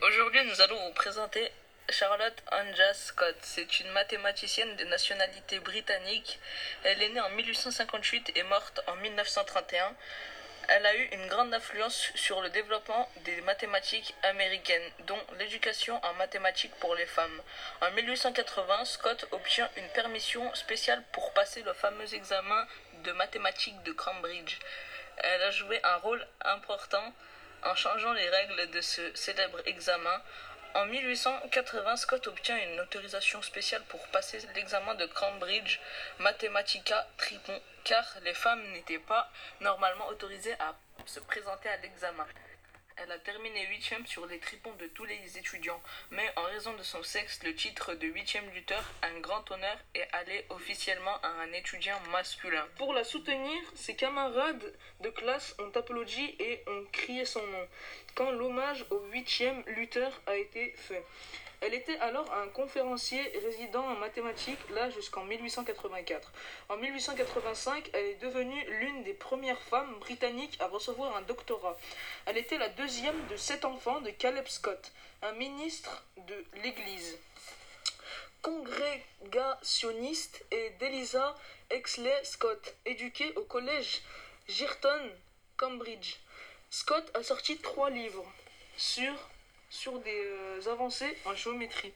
Aujourd'hui, nous allons vous présenter Charlotte Anja Scott. C'est une mathématicienne de nationalité britannique. Elle est née en 1858 et morte en 1931. Elle a eu une grande influence sur le développement des mathématiques américaines, dont l'éducation en mathématiques pour les femmes. En 1880, Scott obtient une permission spéciale pour passer le fameux examen de mathématiques de Cambridge. Elle a joué un rôle important en changeant les règles de ce célèbre examen. En 1880, Scott obtient une autorisation spéciale pour passer l'examen de Cambridge Mathematica Tripon, car les femmes n'étaient pas normalement autorisées à se présenter à l'examen. Elle a terminé huitième sur les tripons de tous les étudiants, mais en raison de son sexe, le titre de huitième lutteur, un grand honneur, est allé officiellement à un étudiant masculin. Pour la soutenir, ses camarades de classe ont applaudi et ont crié son nom, quand l'hommage au huitième lutteur a été fait. Elle était alors un conférencier résident en mathématiques, là jusqu'en 1884. En 1885, elle est devenue l'une des premières femmes britanniques à recevoir un doctorat. Elle était la deuxième de sept enfants de Caleb Scott, un ministre de l'Église congrégationniste et d'Eliza Exley Scott, éduquée au collège Girton, Cambridge. Scott a sorti trois livres sur sur des euh, avancées en géométrie.